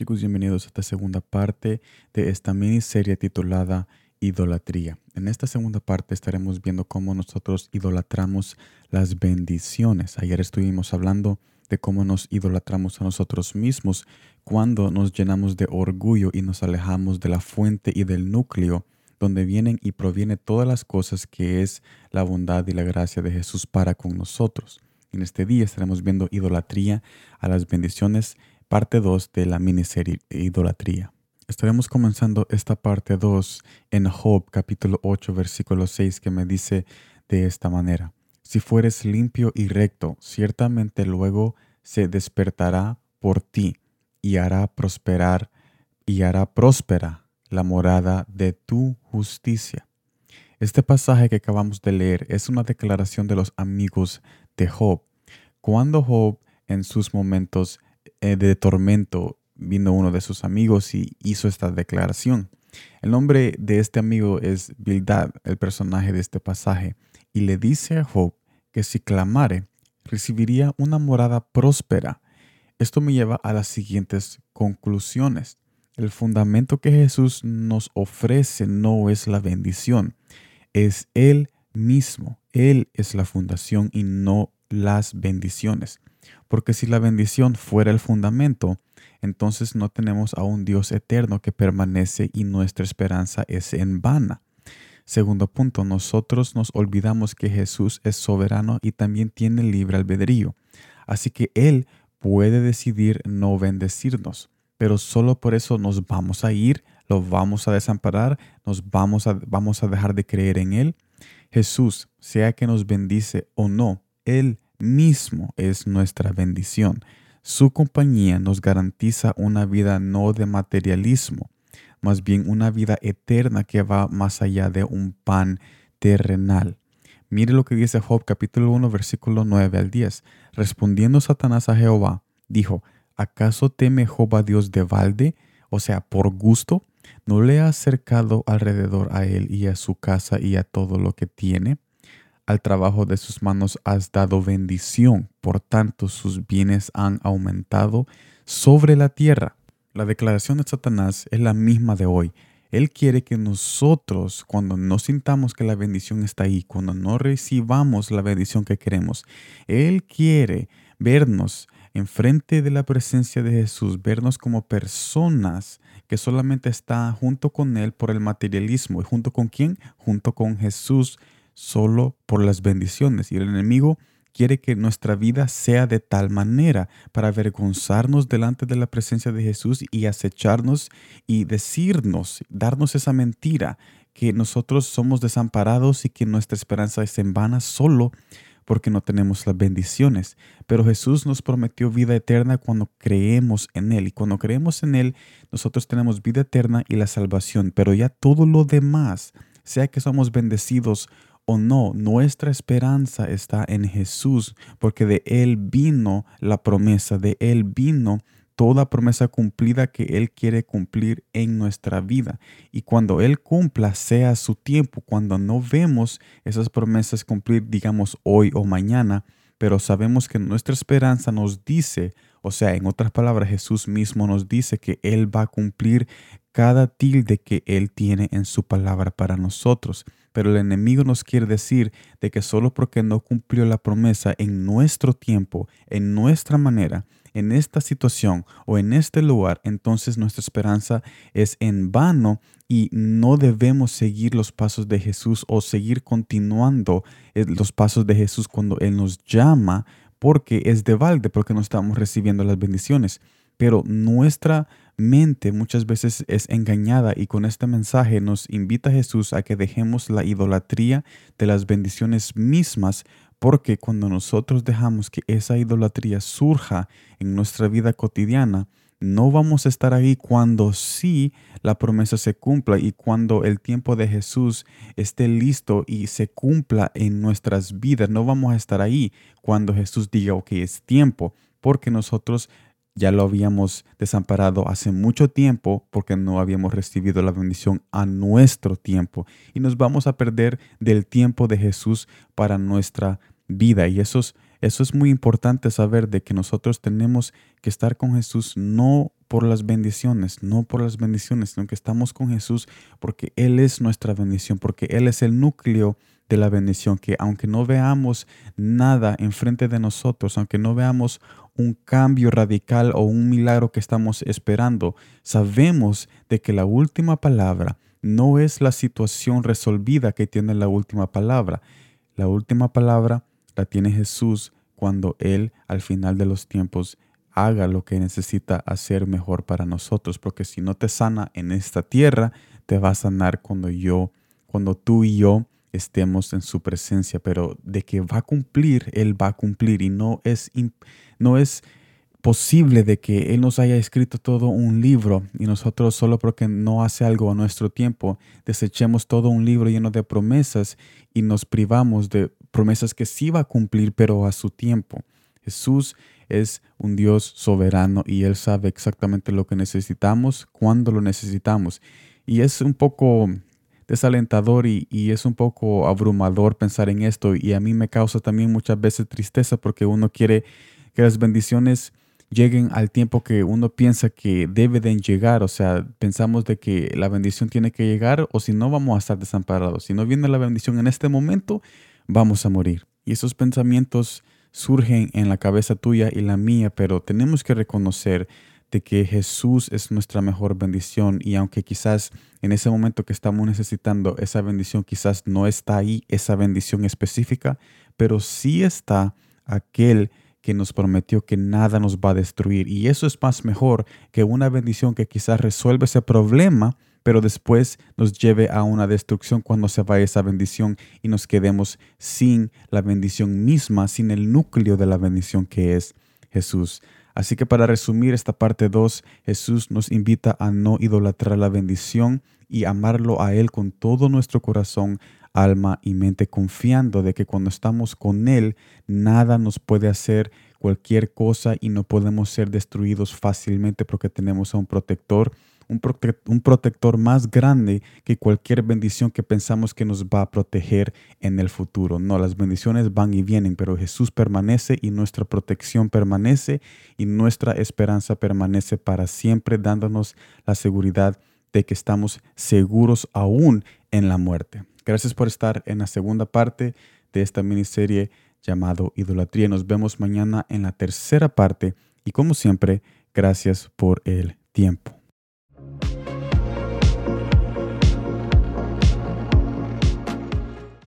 Chicos, bienvenidos a esta segunda parte de esta miniserie titulada Idolatría. En esta segunda parte estaremos viendo cómo nosotros idolatramos las bendiciones. Ayer estuvimos hablando de cómo nos idolatramos a nosotros mismos cuando nos llenamos de orgullo y nos alejamos de la fuente y del núcleo donde vienen y provienen todas las cosas que es la bondad y la gracia de Jesús para con nosotros. En este día estaremos viendo idolatría a las bendiciones parte 2 de la miniserie Idolatría. Estaremos comenzando esta parte 2 en Job capítulo 8 versículo 6 que me dice de esta manera. Si fueres limpio y recto, ciertamente luego se despertará por ti y hará prosperar y hará próspera la morada de tu justicia. Este pasaje que acabamos de leer es una declaración de los amigos de Job. Cuando Job en sus momentos eh, de tormento vino uno de sus amigos y hizo esta declaración. El nombre de este amigo es Bildad, el personaje de este pasaje, y le dice a Job que si clamare, recibiría una morada próspera. Esto me lleva a las siguientes conclusiones. El fundamento que Jesús nos ofrece no es la bendición, es Él mismo. Él es la fundación y no las bendiciones. Porque si la bendición fuera el fundamento, entonces no tenemos a un Dios eterno que permanece y nuestra esperanza es en vana. Segundo punto, nosotros nos olvidamos que Jesús es soberano y también tiene libre albedrío. Así que Él puede decidir no bendecirnos, pero solo por eso nos vamos a ir, lo vamos a desamparar, nos vamos a, vamos a dejar de creer en Él. Jesús, sea que nos bendice o no, Él mismo es nuestra bendición. Su compañía nos garantiza una vida no de materialismo, más bien una vida eterna que va más allá de un pan terrenal. Mire lo que dice Job capítulo 1 versículo 9 al 10. Respondiendo Satanás a Jehová, dijo, ¿acaso teme Job a Dios de balde? O sea, por gusto, ¿no le ha acercado alrededor a él y a su casa y a todo lo que tiene? Al trabajo de sus manos has dado bendición, por tanto sus bienes han aumentado sobre la tierra. La declaración de Satanás es la misma de hoy. Él quiere que nosotros, cuando no sintamos que la bendición está ahí, cuando no recibamos la bendición que queremos, Él quiere vernos enfrente de la presencia de Jesús, vernos como personas que solamente están junto con Él por el materialismo. ¿Y junto con quién? Junto con Jesús solo por las bendiciones. Y el enemigo quiere que nuestra vida sea de tal manera para avergonzarnos delante de la presencia de Jesús y acecharnos y decirnos, darnos esa mentira que nosotros somos desamparados y que nuestra esperanza es en vana solo porque no tenemos las bendiciones. Pero Jesús nos prometió vida eterna cuando creemos en Él. Y cuando creemos en Él, nosotros tenemos vida eterna y la salvación. Pero ya todo lo demás, sea que somos bendecidos o no, nuestra esperanza está en Jesús, porque de Él vino la promesa, de Él vino toda promesa cumplida que Él quiere cumplir en nuestra vida. Y cuando Él cumpla, sea su tiempo, cuando no vemos esas promesas cumplir, digamos, hoy o mañana, pero sabemos que nuestra esperanza nos dice, o sea, en otras palabras, Jesús mismo nos dice que Él va a cumplir cada tilde que Él tiene en su palabra para nosotros. Pero el enemigo nos quiere decir de que solo porque no cumplió la promesa en nuestro tiempo, en nuestra manera, en esta situación o en este lugar, entonces nuestra esperanza es en vano y no debemos seguir los pasos de Jesús o seguir continuando eh, los pasos de Jesús cuando Él nos llama porque es de balde, porque no estamos recibiendo las bendiciones. Pero nuestra mente muchas veces es engañada y con este mensaje nos invita Jesús a que dejemos la idolatría de las bendiciones mismas porque cuando nosotros dejamos que esa idolatría surja en nuestra vida cotidiana, no vamos a estar ahí cuando sí la promesa se cumpla y cuando el tiempo de Jesús esté listo y se cumpla en nuestras vidas. No vamos a estar ahí cuando Jesús diga, ok, es tiempo, porque nosotros ya lo habíamos desamparado hace mucho tiempo porque no habíamos recibido la bendición a nuestro tiempo. Y nos vamos a perder del tiempo de Jesús para nuestra vida. Y eso es, eso es muy importante saber de que nosotros tenemos que estar con Jesús no por las bendiciones, no por las bendiciones, sino que estamos con Jesús porque Él es nuestra bendición, porque Él es el núcleo de la bendición, que aunque no veamos nada enfrente de nosotros, aunque no veamos un cambio radical o un milagro que estamos esperando, sabemos de que la última palabra no es la situación resolvida que tiene la última palabra. La última palabra la tiene Jesús cuando Él al final de los tiempos haga lo que necesita hacer mejor para nosotros, porque si no te sana en esta tierra, te va a sanar cuando yo, cuando tú y yo estemos en su presencia, pero de que va a cumplir, Él va a cumplir y no es, no es posible de que Él nos haya escrito todo un libro y nosotros solo porque no hace algo a nuestro tiempo, desechemos todo un libro lleno de promesas y nos privamos de promesas que sí va a cumplir, pero a su tiempo. Jesús es un Dios soberano y Él sabe exactamente lo que necesitamos, cuándo lo necesitamos. Y es un poco desalentador y, y, es un poco abrumador pensar en esto y a mí me causa también muchas veces tristeza porque uno quiere que las bendiciones lleguen al tiempo que uno piensa que debe de llegar, o sea, pensamos de que la bendición tiene que llegar o si no vamos a estar desamparados. Si no viene la bendición en este momento, vamos a morir. Y esos pensamientos surgen en la cabeza tuya y la mía, pero tenemos que reconocer de que Jesús es nuestra mejor bendición y aunque quizás en ese momento que estamos necesitando esa bendición quizás no está ahí esa bendición específica, pero sí está aquel que nos prometió que nada nos va a destruir y eso es más mejor que una bendición que quizás resuelve ese problema, pero después nos lleve a una destrucción cuando se vaya esa bendición y nos quedemos sin la bendición misma, sin el núcleo de la bendición que es Jesús. Así que para resumir esta parte 2, Jesús nos invita a no idolatrar la bendición y amarlo a Él con todo nuestro corazón, alma y mente, confiando de que cuando estamos con Él, nada nos puede hacer cualquier cosa y no podemos ser destruidos fácilmente porque tenemos a un protector un, protector más grande que cualquier bendición que pensamos que nos va a proteger en el futuro. No, las bendiciones van y vienen, pero Jesús permanece y nuestra protección permanece y nuestra esperanza permanece para siempre, dándonos la seguridad de que estamos seguros aún en la muerte. Gracias por estar en la segunda parte de esta miniserie llamado Idolatría. Nos vemos mañana en la tercera parte y como siempre, gracias por el tiempo.